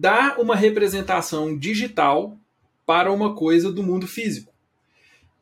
dá uma representação digital para uma coisa do mundo físico.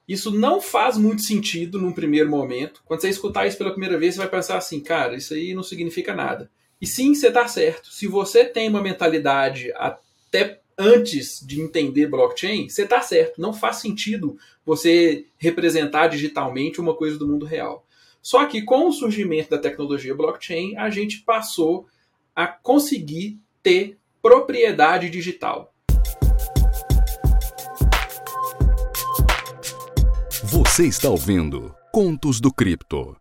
Isso não faz muito sentido num primeiro momento. Quando você escutar isso pela primeira vez, você vai pensar assim, cara, isso aí não significa nada. E sim, você está certo. Se você tem uma mentalidade até antes de entender blockchain, você está certo. Não faz sentido você representar digitalmente uma coisa do mundo real. Só que com o surgimento da tecnologia blockchain, a gente passou a conseguir ter propriedade digital. Você está ouvindo Contos do Cripto.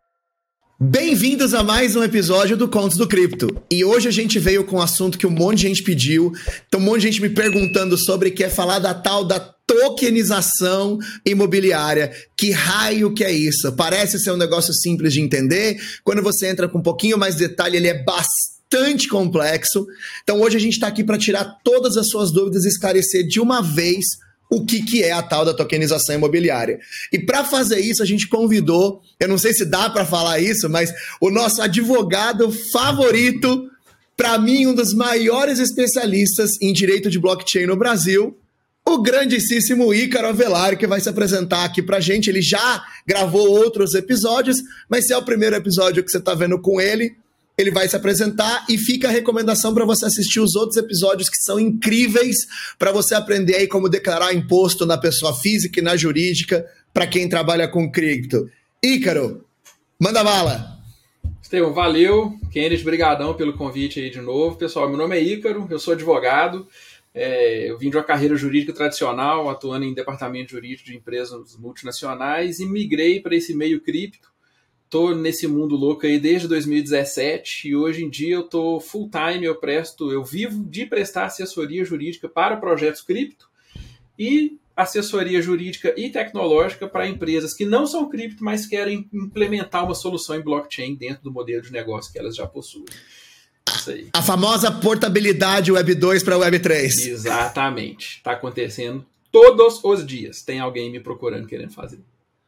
Bem-vindos a mais um episódio do Contos do Cripto. E hoje a gente veio com um assunto que um monte de gente pediu. Tem um monte de gente me perguntando sobre, que é falar da tal da tokenização imobiliária. Que raio que é isso? Parece ser um negócio simples de entender. Quando você entra com um pouquinho mais de detalhe, ele é bastante complexo. Então hoje a gente está aqui para tirar todas as suas dúvidas e esclarecer de uma vez o que, que é a tal da tokenização imobiliária. E para fazer isso, a gente convidou, eu não sei se dá para falar isso, mas o nosso advogado favorito, para mim, um dos maiores especialistas em direito de blockchain no Brasil, o grandíssimo Ícaro Avelar, que vai se apresentar aqui para gente. Ele já gravou outros episódios, mas se é o primeiro episódio que você está vendo com ele, ele vai se apresentar e fica a recomendação para você assistir os outros episódios que são incríveis para você aprender aí como declarar imposto na pessoa física e na jurídica para quem trabalha com cripto. Ícaro, manda bala. Estevão, valeu. Kennedy, brigadão pelo convite aí de novo. Pessoal, meu nome é Ícaro, eu sou advogado. É, eu vim de uma carreira jurídica tradicional, atuando em departamento jurídico de empresas multinacionais e migrei para esse meio cripto tô nesse mundo louco aí desde 2017 e hoje em dia eu tô full time, eu presto, eu vivo de prestar assessoria jurídica para projetos cripto e assessoria jurídica e tecnológica para empresas que não são cripto, mas querem implementar uma solução em blockchain dentro do modelo de negócio que elas já possuem. A famosa portabilidade Web 2 para Web 3. Exatamente. Está acontecendo todos os dias. Tem alguém me procurando querendo fazer.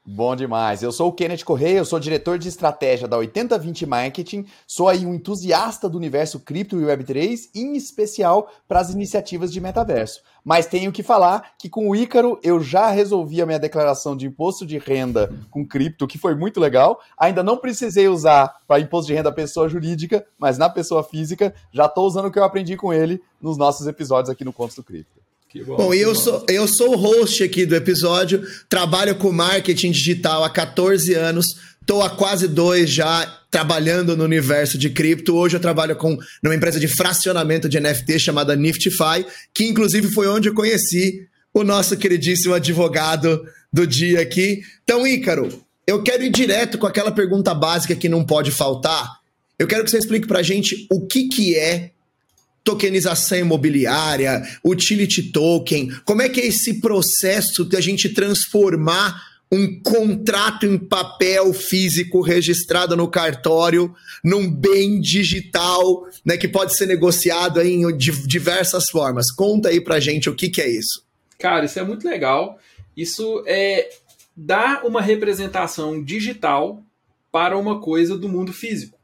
Bom demais. Eu sou o Kenneth Correia, eu sou diretor de estratégia da 8020 Marketing, sou aí um entusiasta do universo cripto e Web3, em especial para as iniciativas de metaverso. Mas tenho que falar que com o Ícaro eu já resolvi a minha declaração de imposto de renda com cripto, que foi muito legal. Ainda não precisei usar para imposto de renda pessoa jurídica, mas na pessoa física já estou usando o que eu aprendi com ele nos nossos episódios aqui no Contos do Cripto. Bom, bom eu, bom. Sou, eu sou o host aqui do episódio, trabalho com marketing digital há 14 anos, estou há quase dois já trabalhando no universo de cripto. Hoje eu trabalho com numa empresa de fracionamento de NFT chamada Niftify, que inclusive foi onde eu conheci o nosso queridíssimo advogado do dia aqui. Então, Ícaro, eu quero ir direto com aquela pergunta básica que não pode faltar. Eu quero que você explique para a gente o que, que é tokenização imobiliária, utility token, como é que é esse processo de a gente transformar um contrato em papel físico registrado no cartório num bem digital, né, que pode ser negociado em diversas formas. Conta aí pra gente o que, que é isso. Cara, isso é muito legal. Isso é dar uma representação digital para uma coisa do mundo físico.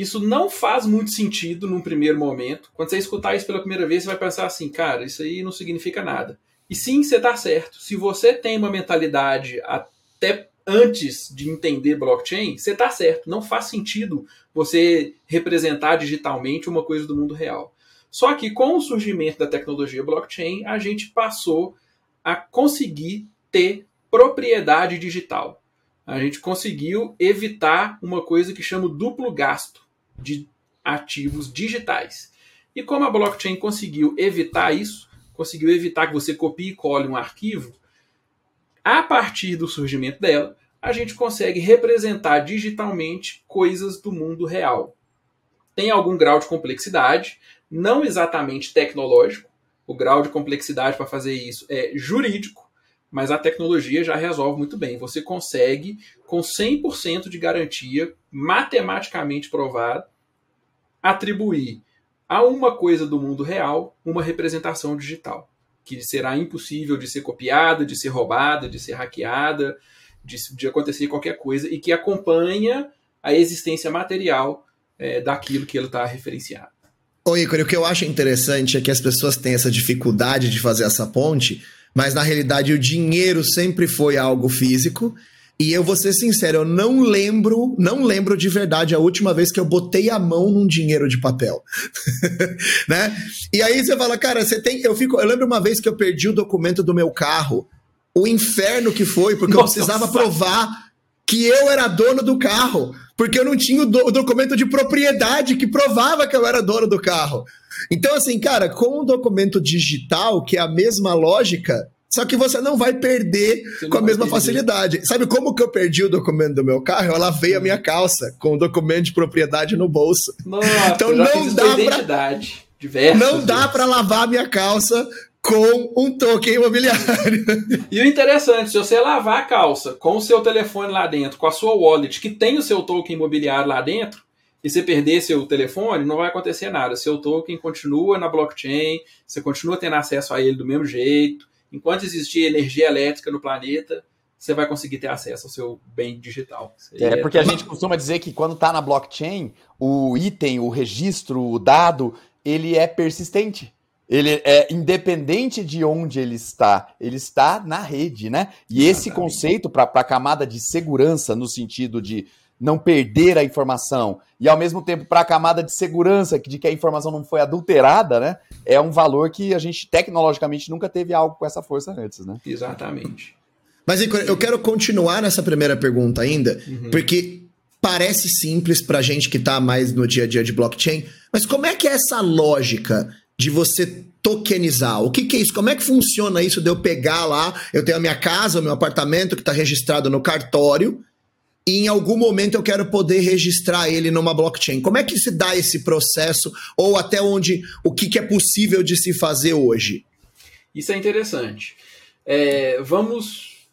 Isso não faz muito sentido num primeiro momento. Quando você escutar isso pela primeira vez, você vai pensar assim, cara, isso aí não significa nada. E sim, você está certo. Se você tem uma mentalidade até antes de entender blockchain, você está certo. Não faz sentido você representar digitalmente uma coisa do mundo real. Só que com o surgimento da tecnologia blockchain, a gente passou a conseguir ter propriedade digital. A gente conseguiu evitar uma coisa que chama duplo gasto de ativos digitais. E como a blockchain conseguiu evitar isso, conseguiu evitar que você copie e cole um arquivo, a partir do surgimento dela, a gente consegue representar digitalmente coisas do mundo real. Tem algum grau de complexidade, não exatamente tecnológico, o grau de complexidade para fazer isso é jurídico, mas a tecnologia já resolve muito bem. Você consegue, com 100% de garantia, matematicamente provado, atribuir a uma coisa do mundo real uma representação digital, que será impossível de ser copiada, de ser roubada, de ser hackeada, de, de acontecer qualquer coisa, e que acompanha a existência material é, daquilo que ele está referenciado. Ô, Ícaro, o que eu acho interessante é que as pessoas têm essa dificuldade de fazer essa ponte, mas na realidade o dinheiro sempre foi algo físico. E eu vou ser sincero, eu não lembro, não lembro de verdade a última vez que eu botei a mão num dinheiro de papel. né? E aí você fala, cara, você tem. Eu fico. Eu lembro uma vez que eu perdi o documento do meu carro. O inferno que foi, porque Nossa, eu precisava provar que eu era dono do carro porque eu não tinha o, do, o, documento de propriedade que provava que eu era dono do carro. Então, assim, cara, com o documento digital, que é a mesma lógica, só que você não vai perder você com a mesma perder. facilidade. Sabe como que eu perdi o documento do meu carro? Eu lavei a minha calça com o documento de propriedade no bolso. Nossa, então não dá pra, não dá para lavar a minha calça com um token imobiliário. E o interessante, se você lavar a calça com o seu telefone lá dentro, com a sua wallet, que tem o seu token imobiliário lá dentro, e você perder seu telefone, não vai acontecer nada. Seu token continua na blockchain, você continua tendo acesso a ele do mesmo jeito. Enquanto existir energia elétrica no planeta, você vai conseguir ter acesso ao seu bem digital. É, é, porque a gente costuma dizer que quando está na blockchain, o item, o registro, o dado, ele é persistente. Ele é independente de onde ele está, ele está na rede, né? E esse conceito para a camada de segurança, no sentido de não perder a informação, e ao mesmo tempo para a camada de segurança, de que a informação não foi adulterada, né? É um valor que a gente tecnologicamente nunca teve algo com essa força antes, né? Exatamente. Mas eu quero continuar nessa primeira pergunta ainda, uhum. porque parece simples para gente que está mais no dia a dia de blockchain, mas como é que é essa lógica de você tokenizar. O que, que, é isso? Como é que funciona isso de eu pegar lá, eu tenho a minha casa, o meu apartamento que está registrado no cartório, e em algum momento eu quero poder registrar ele numa blockchain. Como é que se dá esse processo, ou até onde, o que, que é possível de se fazer hoje? Isso é interessante. É, vamos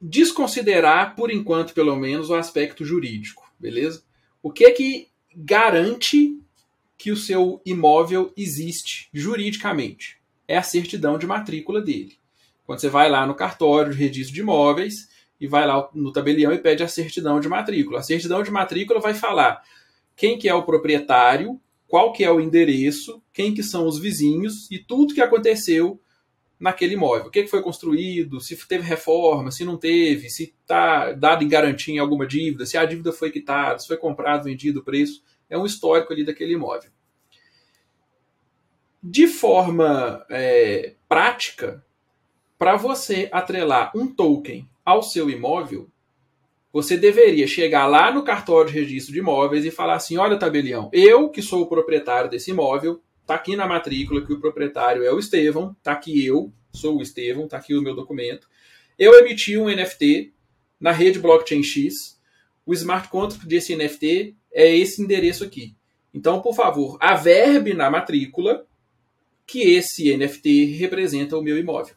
desconsiderar, por enquanto, pelo menos, o aspecto jurídico, beleza? O que é que garante que o seu imóvel existe juridicamente. É a certidão de matrícula dele. Quando você vai lá no cartório de registro de imóveis e vai lá no tabelião e pede a certidão de matrícula. A certidão de matrícula vai falar quem que é o proprietário, qual que é o endereço, quem que são os vizinhos e tudo que aconteceu naquele imóvel. O que, que foi construído, se teve reforma, se não teve, se está dado em garantia em alguma dívida, se a dívida foi quitada, se foi comprado, vendido, preço é um histórico ali daquele imóvel. De forma é, prática, para você atrelar um token ao seu imóvel, você deveria chegar lá no cartório de registro de imóveis e falar assim: olha, tabelião, eu que sou o proprietário desse imóvel, tá aqui na matrícula que o proprietário é o Estevão, tá aqui eu, sou o Estevão, tá aqui o meu documento. Eu emiti um NFT na rede blockchain X. O smart contract desse NFT é esse endereço aqui. Então, por favor, averbe na matrícula que esse NFT representa o meu imóvel.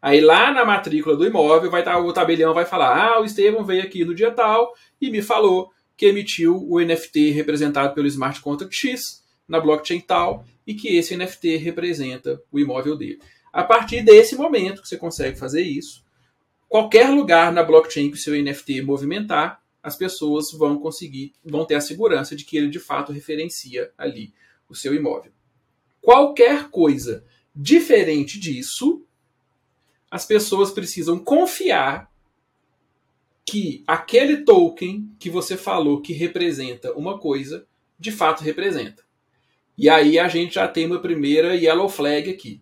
Aí lá na matrícula do imóvel vai estar o tabelião vai falar: "Ah, o Estevão veio aqui no dia tal e me falou que emitiu o NFT representado pelo smart contract X na blockchain tal e que esse NFT representa o imóvel dele". A partir desse momento que você consegue fazer isso, qualquer lugar na blockchain que o seu NFT movimentar, as pessoas vão conseguir, vão ter a segurança de que ele de fato referencia ali o seu imóvel. Qualquer coisa diferente disso, as pessoas precisam confiar que aquele token que você falou que representa uma coisa, de fato representa. E aí a gente já tem uma primeira yellow flag aqui.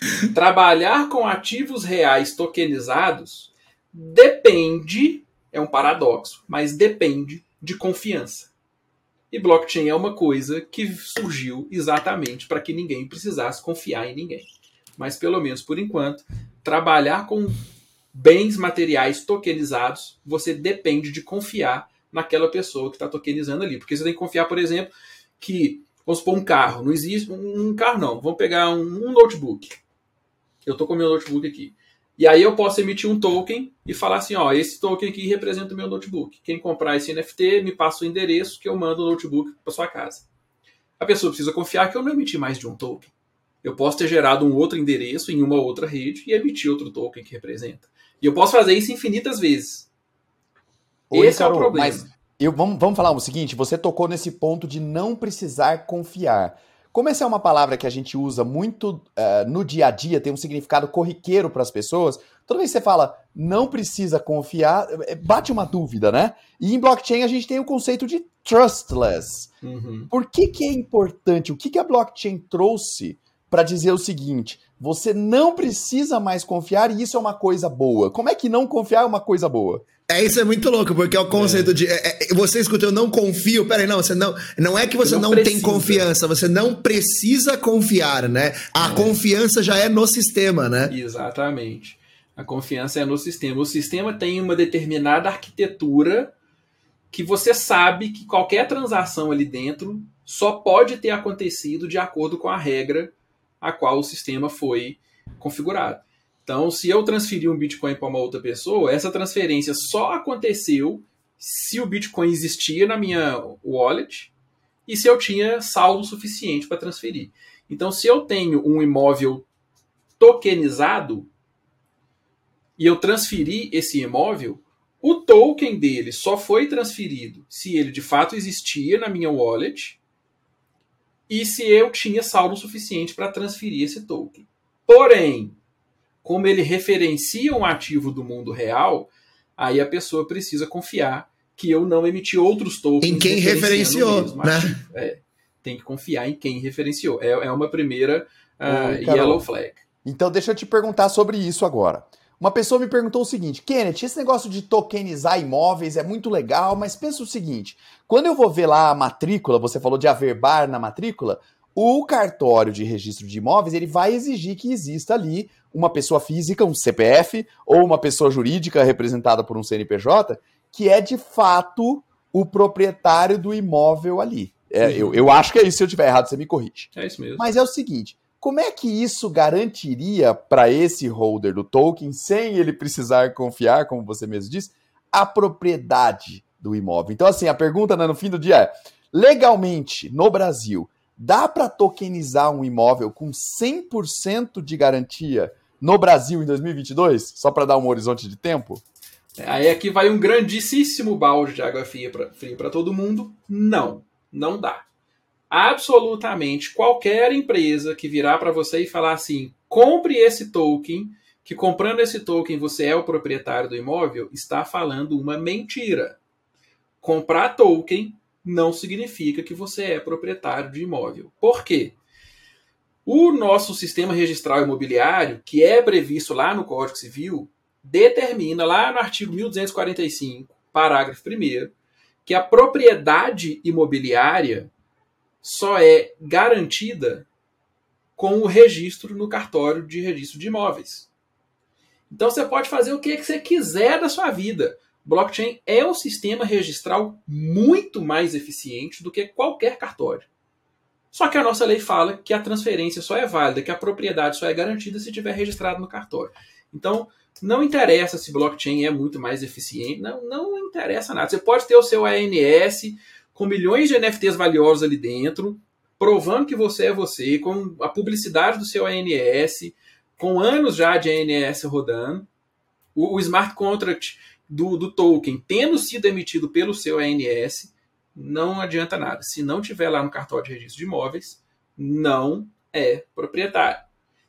Trabalhar com ativos reais tokenizados depende é um paradoxo, mas depende de confiança. E blockchain é uma coisa que surgiu exatamente para que ninguém precisasse confiar em ninguém. Mas pelo menos por enquanto, trabalhar com bens materiais tokenizados, você depende de confiar naquela pessoa que está tokenizando ali. Porque você tem que confiar, por exemplo, que, vamos supor, um carro. Não existe um carro, não. Vamos pegar um, um notebook. Eu estou com meu notebook aqui. E aí eu posso emitir um token e falar assim, ó, esse token aqui representa o meu notebook. Quem comprar esse NFT me passa o endereço que eu mando o notebook para sua casa. A pessoa precisa confiar que eu não emiti mais de um token. Eu posso ter gerado um outro endereço em uma outra rede e emitir outro token que representa. E eu posso fazer isso infinitas vezes. Esse é o problema. Mas eu, vamos, vamos falar o seguinte: você tocou nesse ponto de não precisar confiar. Como essa é uma palavra que a gente usa muito uh, no dia a dia, tem um significado corriqueiro para as pessoas, toda vez que você fala não precisa confiar, é, bate uma dúvida, né? E em blockchain a gente tem o conceito de trustless. Uhum. Por que, que é importante? O que, que a blockchain trouxe para dizer o seguinte: você não precisa mais confiar e isso é uma coisa boa. Como é que não confiar é uma coisa boa? É, isso é muito louco, porque é o conceito é. de. É, é, você escuta, eu não confio. Peraí, não, você não. Não é que você, não, não tem confiança, você não precisa confiar, né? A é. confiança já é no sistema, né? Exatamente. A confiança é no sistema. O sistema tem uma determinada arquitetura que você sabe que qualquer transação ali dentro só pode ter acontecido de acordo com a regra a qual o sistema foi configurado. Então, se eu transferir um Bitcoin para uma outra pessoa, essa transferência só aconteceu se o Bitcoin existia na minha wallet e se eu tinha saldo suficiente para transferir. Então, se eu tenho um imóvel tokenizado e eu transferi esse imóvel, o token dele só foi transferido se ele de fato existia na minha wallet e se eu tinha saldo suficiente para transferir esse token. Porém, como ele referencia um ativo do mundo real, aí a pessoa precisa confiar que eu não emiti outros tokens. Em quem referenciou, né? É, tem que confiar em quem referenciou. É, é uma primeira uh, yellow flag. Então, deixa eu te perguntar sobre isso agora. Uma pessoa me perguntou o seguinte: Kenneth, esse negócio de tokenizar imóveis é muito legal, mas pensa o seguinte: quando eu vou ver lá a matrícula, você falou de averbar na matrícula, o cartório de registro de imóveis ele vai exigir que exista ali uma pessoa física, um CPF, ou uma pessoa jurídica representada por um CNPJ, que é de fato o proprietário do imóvel ali. É, eu, eu acho que é isso. Se eu tiver errado, você me corrige. É isso mesmo. Mas é o seguinte: como é que isso garantiria para esse holder do token, sem ele precisar confiar, como você mesmo disse, a propriedade do imóvel? Então, assim, a pergunta né, no fim do dia é: legalmente, no Brasil, dá para tokenizar um imóvel com 100% de garantia no Brasil em 2022? Só para dar um horizonte de tempo? Aí aqui vai um grandíssimo balde de água fria para todo mundo. Não, não dá absolutamente qualquer empresa que virar para você e falar assim: compre esse token, que comprando esse token você é o proprietário do imóvel, está falando uma mentira. Comprar token não significa que você é proprietário de imóvel. Por quê? O nosso sistema registral imobiliário, que é previsto lá no Código Civil, determina lá no artigo 1245, parágrafo 1, que a propriedade imobiliária só é garantida com o registro no cartório de registro de imóveis. Então você pode fazer o que você quiser da sua vida. Blockchain é um sistema registral muito mais eficiente do que qualquer cartório. Só que a nossa lei fala que a transferência só é válida, que a propriedade só é garantida se tiver registrado no cartório. Então, não interessa se blockchain é muito mais eficiente, não, não interessa nada. Você pode ter o seu ANS, com milhões de NFTs valiosos ali dentro, provando que você é você, com a publicidade do seu ANS, com anos já de ANS rodando, o, o smart contract do, do token tendo sido emitido pelo seu ANS, não adianta nada. Se não tiver lá no cartório de registro de imóveis, não é proprietário.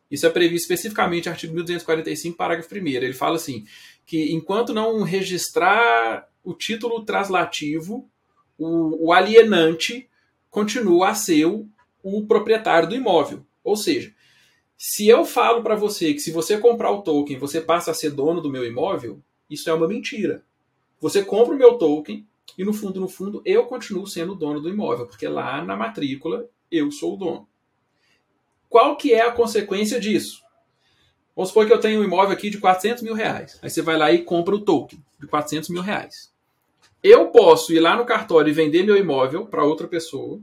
Isso é previsto especificamente no artigo 1245, parágrafo 1. Ele fala assim: que enquanto não registrar o título translativo o, o alienante continua a ser o, o proprietário do imóvel. Ou seja, se eu falo para você que se você comprar o token você passa a ser dono do meu imóvel, isso é uma mentira. Você compra o meu token e no fundo, no fundo, eu continuo sendo o dono do imóvel, porque lá na matrícula eu sou o dono. Qual que é a consequência disso? Vamos supor que eu tenho um imóvel aqui de 400 mil reais. Aí você vai lá e compra o token de 400 mil reais. Eu posso ir lá no cartório e vender meu imóvel para outra pessoa.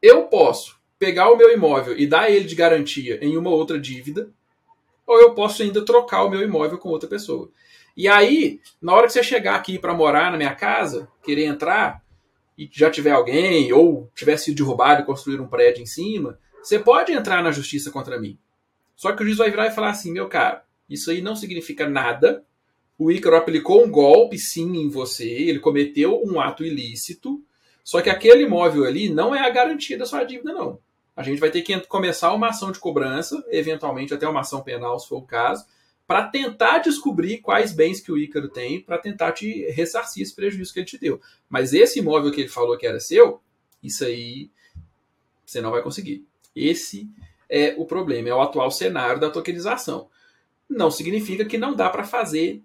Eu posso pegar o meu imóvel e dar ele de garantia em uma outra dívida. Ou eu posso ainda trocar o meu imóvel com outra pessoa. E aí, na hora que você chegar aqui para morar na minha casa, querer entrar, e já tiver alguém, ou tiver sido derrubado e construir um prédio em cima, você pode entrar na justiça contra mim. Só que o juiz vai virar e falar assim: meu cara, isso aí não significa nada, o Ícaro aplicou um golpe, sim, em você, ele cometeu um ato ilícito, só que aquele imóvel ali não é a garantia da sua dívida, não. A gente vai ter que começar uma ação de cobrança, eventualmente até uma ação penal, se for o caso, para tentar descobrir quais bens que o Ícaro tem, para tentar te ressarcir esse prejuízo que ele te deu. Mas esse imóvel que ele falou que era seu, isso aí você não vai conseguir. Esse é o problema, é o atual cenário da tokenização. Não significa que não dá para fazer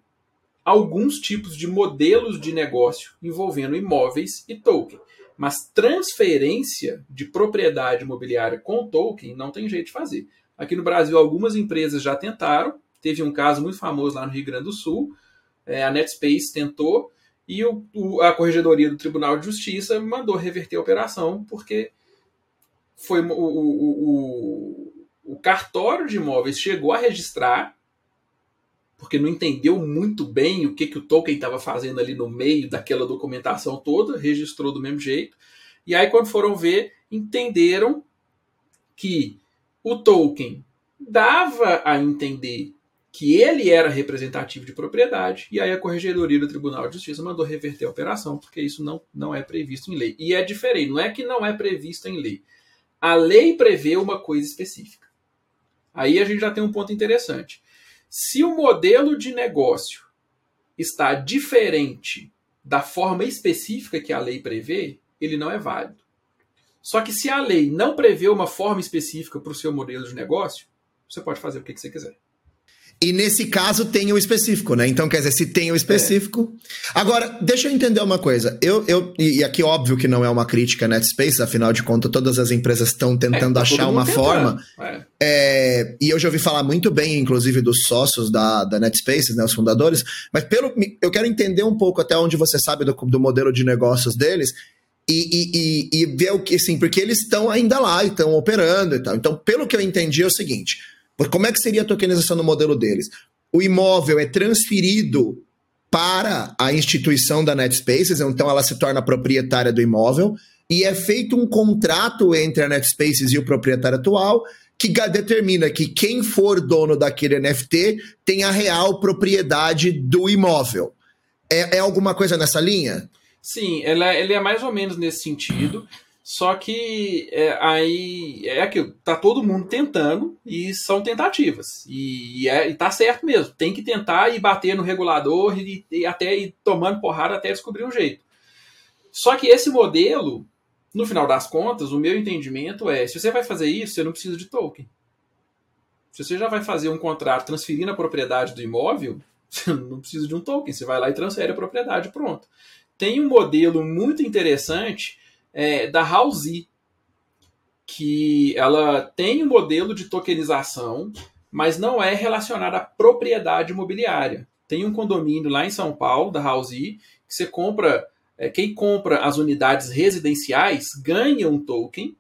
alguns tipos de modelos de negócio envolvendo imóveis e token. Mas transferência de propriedade imobiliária com token não tem jeito de fazer. Aqui no Brasil, algumas empresas já tentaram. Teve um caso muito famoso lá no Rio Grande do Sul. É, a Netspace tentou e o, o, a Corregedoria do Tribunal de Justiça mandou reverter a operação porque foi o, o, o cartório de imóveis chegou a registrar porque não entendeu muito bem o que, que o Tolkien estava fazendo ali no meio daquela documentação toda, registrou do mesmo jeito. E aí, quando foram ver, entenderam que o Tolkien dava a entender que ele era representativo de propriedade, e aí a Corregedoria do Tribunal de Justiça mandou reverter a operação, porque isso não, não é previsto em lei. E é diferente, não é que não é previsto em lei. A lei prevê uma coisa específica. Aí a gente já tem um ponto interessante. Se o modelo de negócio está diferente da forma específica que a lei prevê, ele não é válido. Só que se a lei não prevê uma forma específica para o seu modelo de negócio, você pode fazer o que você quiser. E nesse caso tem o específico, né? Então, quer dizer, se tem o específico. É. Agora, deixa eu entender uma coisa. Eu, eu, e aqui, óbvio que não é uma crítica a Netspace, afinal de contas, todas as empresas estão tentando é, tá achar uma tentando. forma. É. é. e eu já ouvi falar muito bem, inclusive, dos sócios da, da Netspace, né? Os fundadores. Mas pelo, eu quero entender um pouco até onde você sabe do, do modelo de negócios deles. E, e, e, e ver o que, assim, porque eles estão ainda lá e estão operando e tal. Então, pelo que eu entendi, é o seguinte como é que seria a tokenização no modelo deles? O imóvel é transferido para a instituição da NetSpaces, então ela se torna proprietária do imóvel, e é feito um contrato entre a NetSpaces e o proprietário atual que determina que quem for dono daquele NFT tem a real propriedade do imóvel. É, é alguma coisa nessa linha? Sim, ela, ele é mais ou menos nesse sentido. Só que é, aí é aquilo, tá todo mundo tentando e são tentativas. E, e, é, e tá certo mesmo. Tem que tentar e bater no regulador e, e até ir tomando porrada até descobrir um jeito. Só que esse modelo, no final das contas, o meu entendimento é: se você vai fazer isso, você não precisa de token. Se você já vai fazer um contrato transferindo a propriedade do imóvel, você não precisa de um token. Você vai lá e transfere a propriedade, pronto. Tem um modelo muito interessante é, da Halsey, que ela tem um modelo de tokenização, mas não é relacionada à propriedade imobiliária. Tem um condomínio lá em São Paulo, da Halsey, que você compra, é, quem compra as unidades residenciais ganha um token,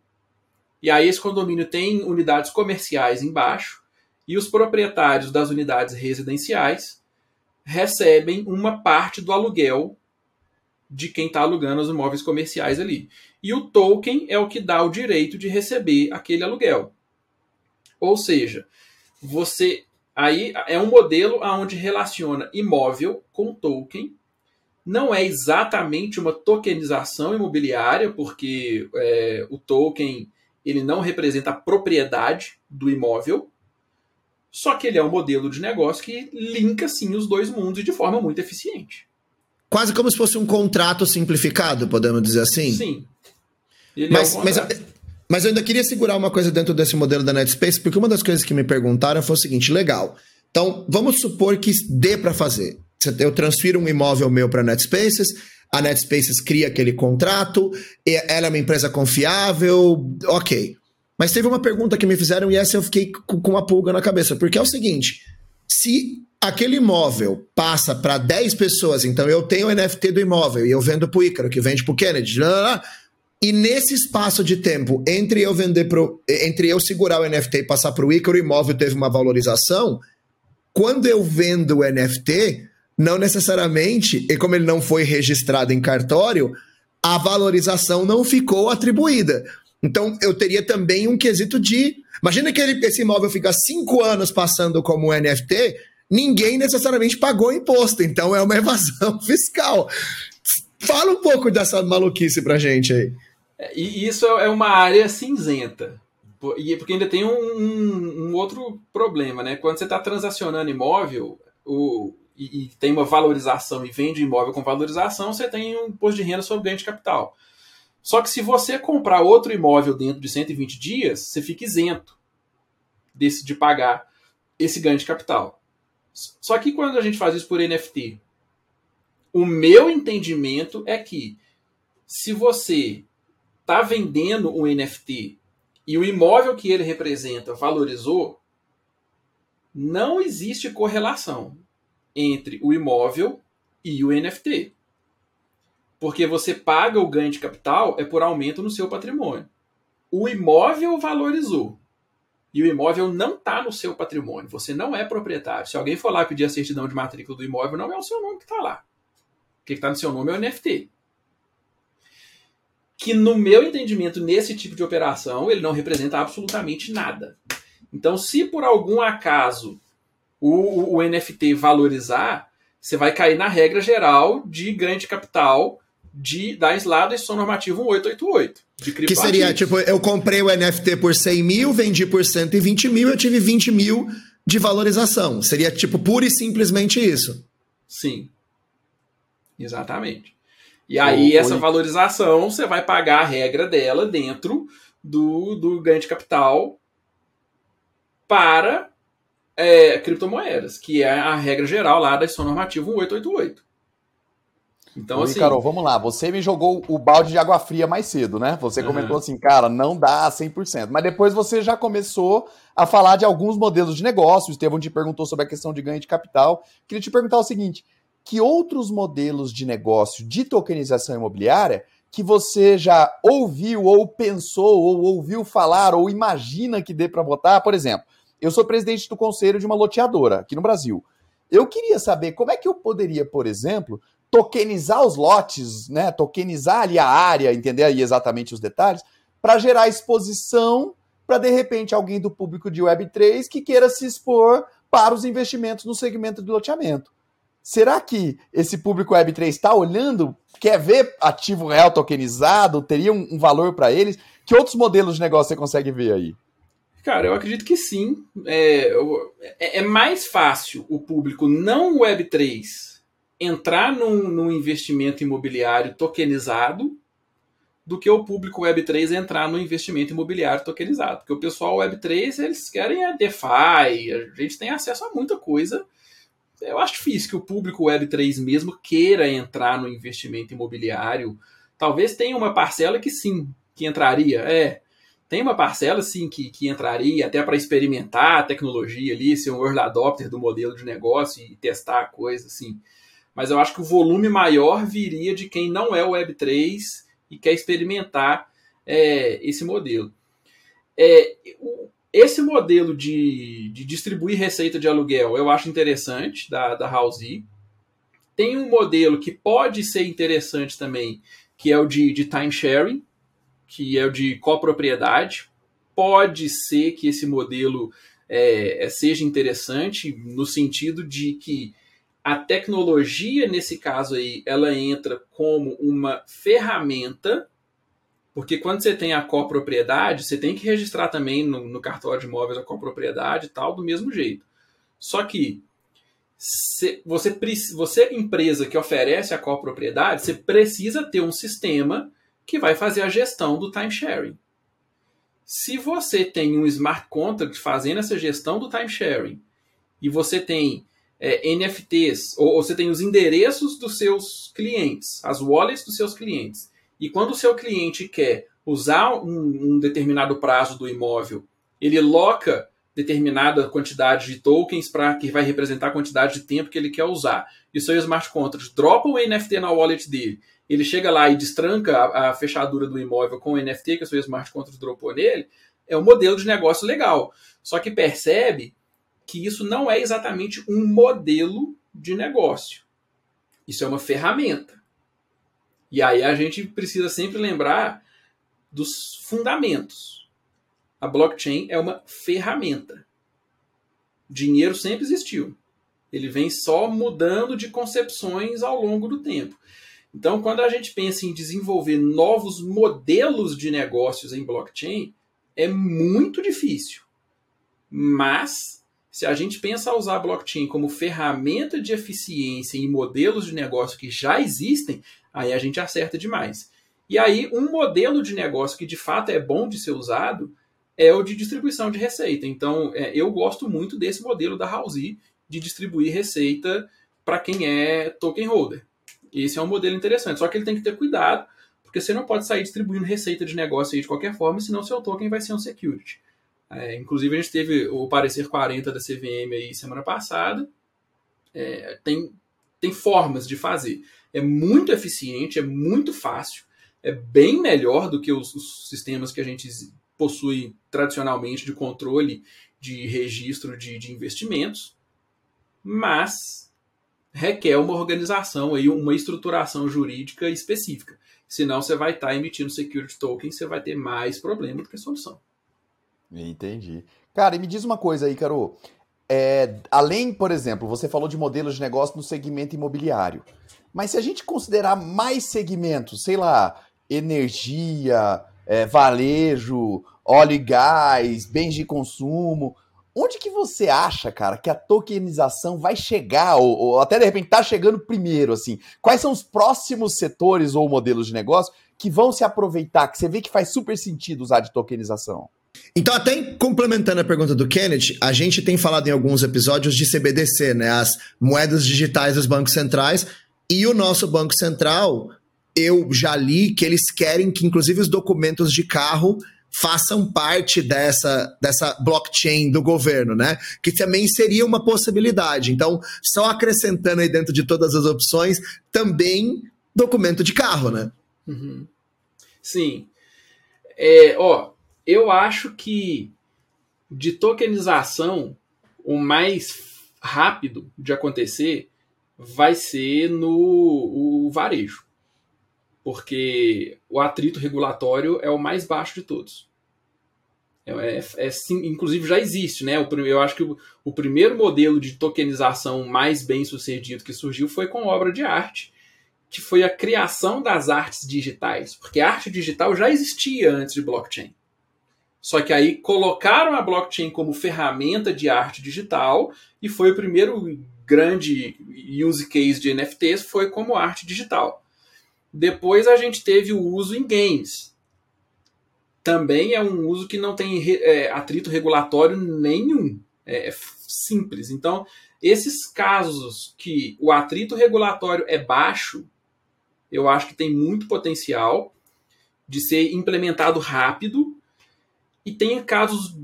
e aí esse condomínio tem unidades comerciais embaixo, e os proprietários das unidades residenciais recebem uma parte do aluguel de quem está alugando os imóveis comerciais ali. E o token é o que dá o direito de receber aquele aluguel. Ou seja, você aí é um modelo onde relaciona imóvel com token. Não é exatamente uma tokenização imobiliária, porque é, o token ele não representa a propriedade do imóvel, só que ele é um modelo de negócio que linka sim os dois mundos de forma muito eficiente. Quase como se fosse um contrato simplificado, podemos dizer assim? Sim. Ele mas, é mas, mas eu ainda queria segurar uma coisa dentro desse modelo da Netspace, porque uma das coisas que me perguntaram foi o seguinte: legal. Então, vamos supor que dê para fazer. Eu transfiro um imóvel meu para Netspaces, a Netspaces cria aquele contrato, ela é uma empresa confiável, ok. Mas teve uma pergunta que me fizeram e essa eu fiquei com uma pulga na cabeça, porque é o seguinte: se aquele imóvel passa para 10 pessoas, então eu tenho o NFT do imóvel e eu vendo para o Ícaro, que vende para o Kennedy, e nesse espaço de tempo, entre eu vender pro, entre eu segurar o NFT e passar para o Ícaro, o imóvel teve uma valorização, quando eu vendo o NFT, não necessariamente, e como ele não foi registrado em cartório, a valorização não ficou atribuída. Então, eu teria também um quesito de. Imagina que ele, esse imóvel fica cinco anos passando como NFT, ninguém necessariamente pagou imposto, então é uma evasão fiscal. Fala um pouco dessa maluquice pra gente aí. É, e isso é uma área cinzenta. Porque ainda tem um, um, um outro problema, né? Quando você está transacionando imóvel o, e, e, tem uma valorização e vende imóvel com valorização, você tem um imposto de renda sobre ganho de capital. Só que se você comprar outro imóvel dentro de 120 dias, você fica isento desse, de pagar esse ganho de capital. Só que quando a gente faz isso por NFT, o meu entendimento é que se você está vendendo um NFT e o imóvel que ele representa valorizou, não existe correlação entre o imóvel e o NFT. Porque você paga o ganho de capital é por aumento no seu patrimônio. O imóvel valorizou. E o imóvel não está no seu patrimônio. Você não é proprietário. Se alguém for lá pedir a certidão de matrícula do imóvel, não é o seu nome que está lá. O que está no seu nome é o NFT que no meu entendimento, nesse tipo de operação, ele não representa absolutamente nada. Então, se por algum acaso o, o, NFT valorizar, você vai cair na regra geral de ganho de capital de, da ISLA do normativo 1888. que seria, tipo, eu comprei o NFT por 100 mil, vendi por 120 mil, eu tive 20 mil de valorização. Seria, tipo, pura e simplesmente isso. Sim. Exatamente. E aí, essa valorização, você vai pagar a regra dela dentro do, do ganho de capital para é, criptomoedas, que é a regra geral lá da ISO normativa 1888. Então, assim. Carol, vamos lá. Você me jogou o balde de água fria mais cedo, né? Você uhum. comentou assim, cara, não dá 100%. Mas depois você já começou a falar de alguns modelos de negócio. O Estevão te perguntou sobre a questão de ganho de capital. Queria te perguntar o seguinte: que outros modelos de negócio de tokenização imobiliária que você já ouviu ou pensou ou ouviu falar ou imagina que dê para botar? Por exemplo, eu sou presidente do conselho de uma loteadora aqui no Brasil. Eu queria saber como é que eu poderia, por exemplo, tokenizar os lotes, né? Tokenizar ali a área, entender aí exatamente os detalhes, para gerar exposição para de repente alguém do público de Web3 que queira se expor para os investimentos no segmento de loteamento. Será que esse público Web3 está olhando, quer ver ativo real tokenizado, teria um, um valor para eles? Que outros modelos de negócio você consegue ver aí? Cara, eu acredito que sim. É, é, é mais fácil o público não Web3 entrar num, num, investimento imobiliário tokenizado do que o público Web3 entrar no investimento imobiliário tokenizado. Porque o pessoal Web3, eles querem a DeFi, a gente tem acesso a muita coisa eu acho difícil que o público Web3 mesmo queira entrar no investimento imobiliário. Talvez tenha uma parcela que sim, que entraria. É, tem uma parcela sim que, que entraria até para experimentar a tecnologia ali, ser um early adopter do modelo de negócio e testar a coisa, assim. Mas eu acho que o volume maior viria de quem não é Web3 e quer experimentar é, esse modelo. É, esse modelo de, de distribuir receita de aluguel eu acho interessante, da, da Housey. Tem um modelo que pode ser interessante também, que é o de, de time sharing, que é o de copropriedade. Pode ser que esse modelo é seja interessante no sentido de que a tecnologia, nesse caso aí, ela entra como uma ferramenta porque quando você tem a copropriedade, você tem que registrar também no, no cartório de imóveis a copropriedade e tal, do mesmo jeito. Só que se, você, você, empresa que oferece a copropriedade, você precisa ter um sistema que vai fazer a gestão do timesharing. Se você tem um smart contract fazendo essa gestão do timesharing e você tem é, NFTs, ou, ou você tem os endereços dos seus clientes, as wallets dos seus clientes, e quando o seu cliente quer usar um, um determinado prazo do imóvel, ele loca determinada quantidade de tokens para que vai representar a quantidade de tempo que ele quer usar. E o seu smart contract dropa o NFT na wallet dele. Ele chega lá e destranca a, a fechadura do imóvel com o NFT que o seu smart contract dropou nele. É um modelo de negócio legal. Só que percebe que isso não é exatamente um modelo de negócio. Isso é uma ferramenta. E aí a gente precisa sempre lembrar dos fundamentos. A blockchain é uma ferramenta. Dinheiro sempre existiu. Ele vem só mudando de concepções ao longo do tempo. Então, quando a gente pensa em desenvolver novos modelos de negócios em blockchain, é muito difícil. Mas, se a gente pensa usar blockchain como ferramenta de eficiência em modelos de negócio que já existem, aí a gente acerta demais. E aí, um modelo de negócio que de fato é bom de ser usado é o de distribuição de receita. Então, é, eu gosto muito desse modelo da Halsey de distribuir receita para quem é token holder. Esse é um modelo interessante, só que ele tem que ter cuidado, porque você não pode sair distribuindo receita de negócio de qualquer forma, senão seu token vai ser um security. É, inclusive, a gente teve o parecer 40 da CVM aí semana passada. É, tem, tem formas de fazer. É muito eficiente, é muito fácil, é bem melhor do que os, os sistemas que a gente possui tradicionalmente de controle de registro de, de investimentos, mas requer uma organização e uma estruturação jurídica específica. Senão você vai estar emitindo security token, você vai ter mais problema do que solução. Entendi. Cara, e me diz uma coisa aí, Caro. É, além, por exemplo, você falou de modelos de negócio no segmento imobiliário. Mas se a gente considerar mais segmentos, sei lá, energia, é, varejo, óleo e gás, bens de consumo, onde que você acha, cara, que a tokenização vai chegar, ou, ou até de repente tá chegando primeiro, assim? Quais são os próximos setores ou modelos de negócio que vão se aproveitar, que você vê que faz super sentido usar de tokenização? Então, até complementando a pergunta do Kenneth, a gente tem falado em alguns episódios de CBDC, né? As moedas digitais dos bancos centrais. E o nosso Banco Central, eu já li que eles querem que, inclusive, os documentos de carro façam parte dessa, dessa blockchain do governo, né? Que também seria uma possibilidade. Então, só acrescentando aí dentro de todas as opções, também documento de carro, né? Uhum. Sim. É, ó, eu acho que de tokenização, o mais rápido de acontecer vai ser no o varejo. Porque o atrito regulatório é o mais baixo de todos. É, é, é inclusive já existe, né? O, eu acho que o, o primeiro modelo de tokenização mais bem sucedido que surgiu foi com obra de arte, que foi a criação das artes digitais. Porque a arte digital já existia antes de blockchain. Só que aí colocaram a blockchain como ferramenta de arte digital e foi o primeiro grande use case de NFTs foi como arte digital. Depois a gente teve o uso em games. Também é um uso que não tem é, atrito regulatório nenhum. É, é simples. Então, esses casos que o atrito regulatório é baixo, eu acho que tem muito potencial de ser implementado rápido e tem casos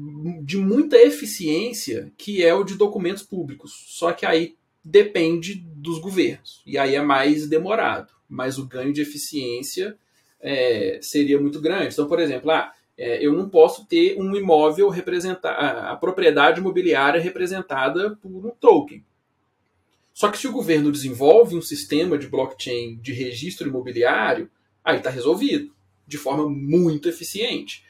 de muita eficiência, que é o de documentos públicos. Só que aí depende dos governos. E aí é mais demorado. Mas o ganho de eficiência é, seria muito grande. Então, por exemplo, ah, é, eu não posso ter um imóvel representar a propriedade imobiliária representada por um token. Só que se o governo desenvolve um sistema de blockchain de registro imobiliário, aí está resolvido de forma muito eficiente.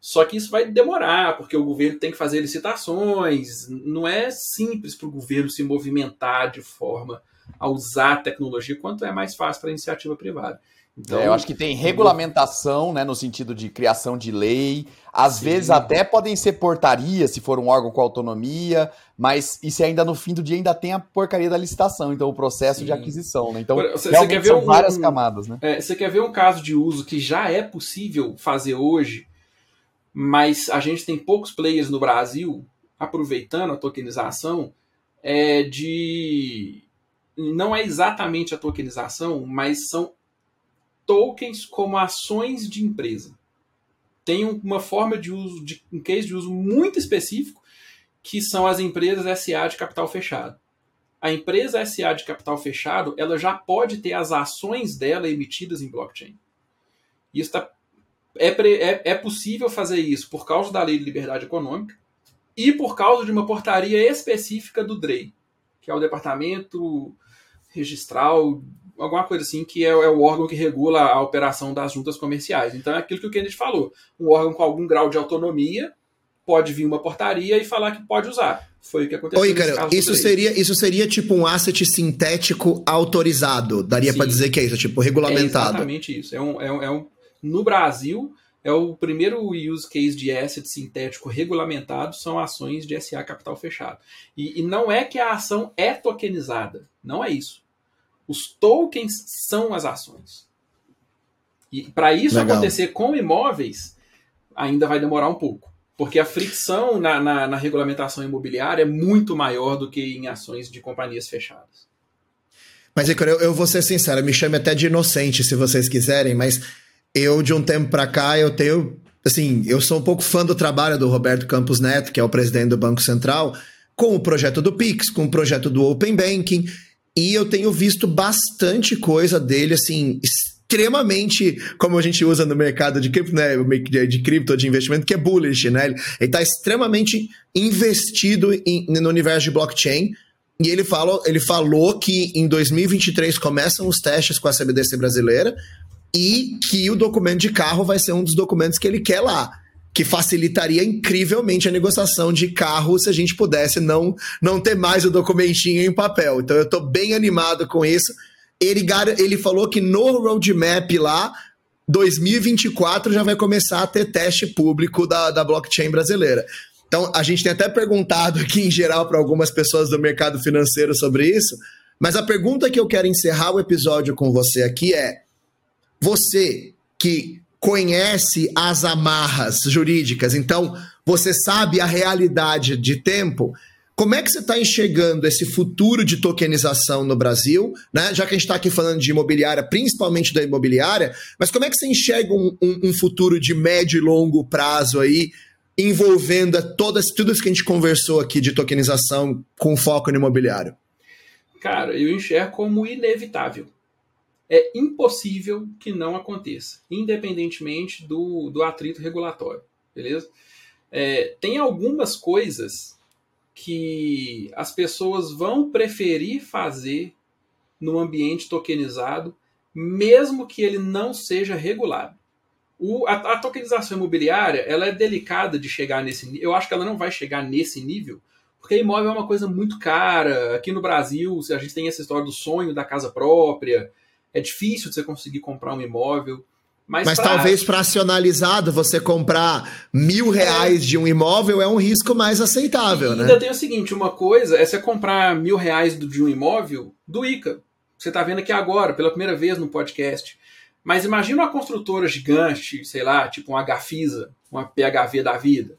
Só que isso vai demorar, porque o governo tem que fazer licitações. Não é simples para o governo se movimentar de forma a usar a tecnologia, quanto é mais fácil para a iniciativa privada. Então, é, eu acho que tem regulamentação, né, no sentido de criação de lei. Às sim. vezes até podem ser portaria, se for um órgão com autonomia, mas isso ainda no fim do dia ainda tem a porcaria da licitação, então o processo sim. de aquisição, né? Então, você, você quer ver um, várias camadas, né? É, você quer ver um caso de uso que já é possível fazer hoje, mas a gente tem poucos players no Brasil aproveitando a tokenização é de não é exatamente a tokenização, mas são tokens como ações de empresa. Tem uma forma de uso, de, um case de uso muito específico, que são as empresas SA de capital fechado. A empresa SA de capital fechado, ela já pode ter as ações dela emitidas em blockchain. Isso está é, é, é possível fazer isso por causa da lei de liberdade econômica e por causa de uma portaria específica do DREI, que é o Departamento Registral, alguma coisa assim, que é, é, o órgão que regula a operação das juntas comerciais. Então é aquilo que o Kennedy falou: um órgão com algum grau de autonomia pode vir uma portaria e falar que pode usar. Foi o que aconteceu. Oi, cara, isso seria, isso seria tipo um asset sintético autorizado. Daria para dizer que é isso, tipo, regulamentado. É exatamente isso. É um, é um, é um, no Brasil, é o primeiro use case de asset sintético regulamentado são ações de SA capital fechado. E, e não é que a ação é tokenizada. Não é isso. Os tokens são as ações. E para isso Legal. acontecer com imóveis, ainda vai demorar um pouco. Porque a fricção na, na, na, regulamentação imobiliária é muito maior do que em ações de companhias fechadas. Mas, Icor, eu, eu vou ser sincero, me chame até de inocente se vocês quiserem, mas eu, de um tempo para cá, eu tenho. Assim, eu sou um pouco fã do trabalho do Roberto Campos Neto, que é o presidente do Banco Central, com o projeto do Pix, com o projeto do Open Banking, e eu tenho visto bastante coisa dele, assim, extremamente, como a gente usa no mercado de cripto, né, de cripto, de investimento, que é bullish, né? Ele está extremamente investido em, no universo de blockchain. E ele falou, ele falou que em 2023 começam os testes com a CBDC brasileira e que o documento de carro vai ser um dos documentos que ele quer lá que facilitaria incrivelmente a negociação de carro se a gente pudesse não, não ter mais o documentinho em papel. Então eu estou bem animado com isso ele, ele falou que no roadmap lá, 2024 já vai começar a ter teste público da, da blockchain brasileira. Então, a gente tem até perguntado aqui em geral para algumas pessoas do mercado financeiro sobre isso, mas a pergunta que eu quero encerrar o episódio com você aqui é: você que conhece as amarras jurídicas, então você sabe a realidade de tempo, como é que você está enxergando esse futuro de tokenização no Brasil, né? Já que a gente está aqui falando de imobiliária, principalmente da imobiliária, mas como é que você enxerga um, um, um futuro de médio e longo prazo aí, envolvendo todas, tudo isso que a gente conversou aqui de tokenização com foco no imobiliário? Cara, eu enxergo como inevitável. É impossível que não aconteça, independentemente do, do atrito regulatório, beleza? É, tem algumas coisas que as pessoas vão preferir fazer no ambiente tokenizado, mesmo que ele não seja regulado. O, a, a, tokenização imobiliária ela é delicada de chegar nesse. Eu acho que ela não vai chegar nesse nível, porque imóvel é uma coisa muito cara. Aqui no Brasil, a gente tem essa história do sonho da casa própria. É difícil de você conseguir comprar um imóvel. Mas, Mas pra... talvez fracionalizado, você comprar mil reais é. de um imóvel é um risco mais aceitável, e né? Ainda tem o seguinte: uma coisa é você comprar mil reais de um imóvel do ICA. Você está vendo aqui agora, pela primeira vez no podcast. Mas imagina uma construtora gigante, sei lá, tipo uma Gafisa, uma PHV da vida.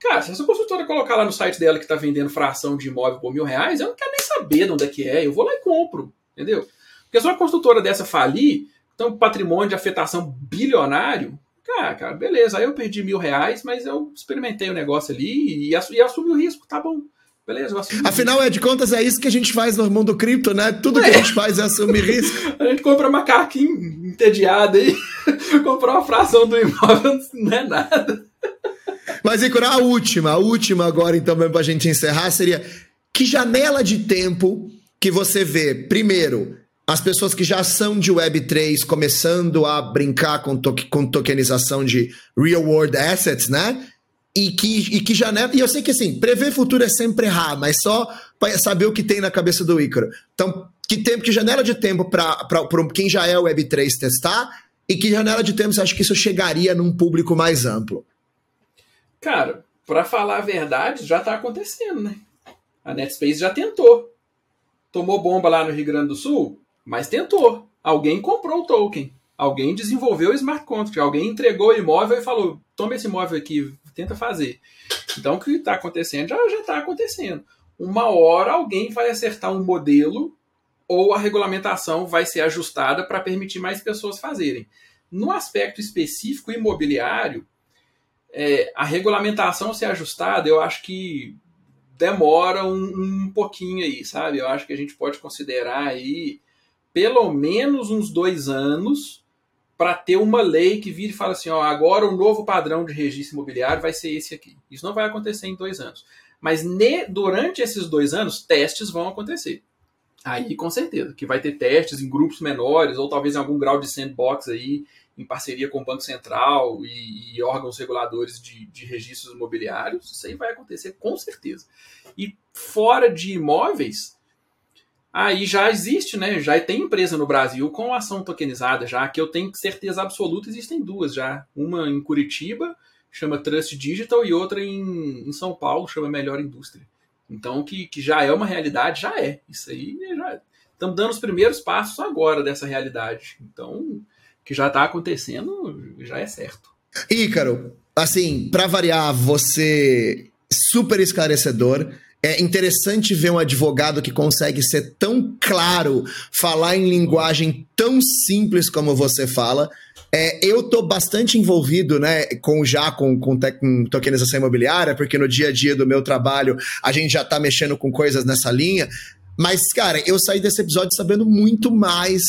Cara, se essa construtora colocar lá no site dela que está vendendo fração de imóvel por mil reais, eu não quero nem saber de onde é que é. Eu vou lá e compro, entendeu? Porque se uma construtora dessa falir, então, patrimônio de afetação bilionário, cara, cara, beleza. Aí eu perdi mil reais, mas eu experimentei o negócio ali e, e assumi o risco, tá bom. Beleza, eu assumi Afinal, é de contas, é isso que a gente faz no mundo cripto, né? Tudo é. que a gente faz é assumir risco. a gente compra macaquinho entediado aí, comprar uma fração do imóvel não é nada. Mas, Icor, a última, a última agora, então, mesmo pra gente encerrar, seria que janela de tempo que você vê, primeiro, as pessoas que já são de Web3 começando a brincar com, to com tokenização de real world assets, né? E que, e que já né? E eu sei que assim, prever futuro é sempre errar, mas só para saber o que tem na cabeça do Ícaro. Então, que tempo, que janela de tempo para quem já é Web3 testar? E que janela de tempo você acha que isso chegaria num público mais amplo? Cara, para falar a verdade, já está acontecendo, né? A Netspace já tentou. Tomou bomba lá no Rio Grande do Sul, mas tentou. Alguém comprou o token. Alguém desenvolveu o smart contract. Alguém entregou o imóvel e falou: toma esse imóvel aqui, tenta fazer. Então o que está acontecendo já está acontecendo. Uma hora alguém vai acertar um modelo ou a regulamentação vai ser ajustada para permitir mais pessoas fazerem. No aspecto específico imobiliário, é, a regulamentação ser ajustada, eu acho que demora um, um pouquinho aí, sabe? Eu acho que a gente pode considerar aí pelo menos uns dois anos para ter uma lei que vire e fale assim, ó, agora o novo padrão de registro imobiliário vai ser esse aqui. Isso não vai acontecer em dois anos. Mas ne, durante esses dois anos, testes vão acontecer. Aí, com certeza, que vai ter testes em grupos menores, ou talvez em algum grau de sandbox aí, em parceria com o Banco Central e, e órgãos reguladores de, de, registros imobiliários. Isso aí vai acontecer com certeza. E fora de imóveis, aí já existe, né? Já tem empresa no Brasil com ação tokenizada, já que eu tenho certeza absoluta, existem duas já. Uma em Curitiba, chama Trust Digital, e outra em, em São Paulo, chama Melhor Indústria. Então, que, que já é uma realidade, já é. Isso aí já. Estamos dando os primeiros passos agora dessa realidade. Então, que já está acontecendo, já é certo. Ícaro, assim, para variar, você super esclarecedor. É interessante ver um advogado que consegue ser tão claro, falar em linguagem tão simples como você fala. É, eu tô bastante envolvido, né, com já com, com, com, tokenização imobiliária, porque no dia a dia do meu trabalho a gente já tá mexendo com coisas nessa linha. Mas, cara, eu saí desse episódio sabendo muito mais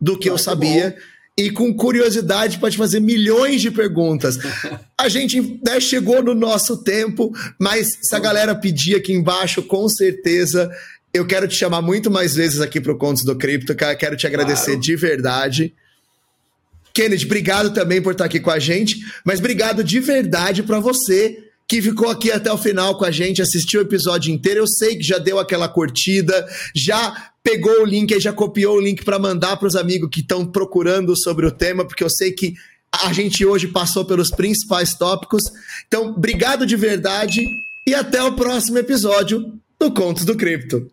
do que eu sabia. Bom. E com curiosidade pode fazer milhões de perguntas. A gente né, chegou no nosso tempo, mas se a galera pedir aqui embaixo, com certeza eu quero te chamar muito mais vezes aqui para o Contos do Cripto, cara. Quero te agradecer claro. de verdade. Kennedy, obrigado também por estar aqui com a gente, mas obrigado de verdade para você que ficou aqui até o final com a gente, assistiu o episódio inteiro. Eu sei que já deu aquela curtida, já pegou o link e já copiou o link para mandar para os amigos que estão procurando sobre o tema, porque eu sei que a gente hoje passou pelos principais tópicos. Então, obrigado de verdade e até o próximo episódio do Contos do Cripto.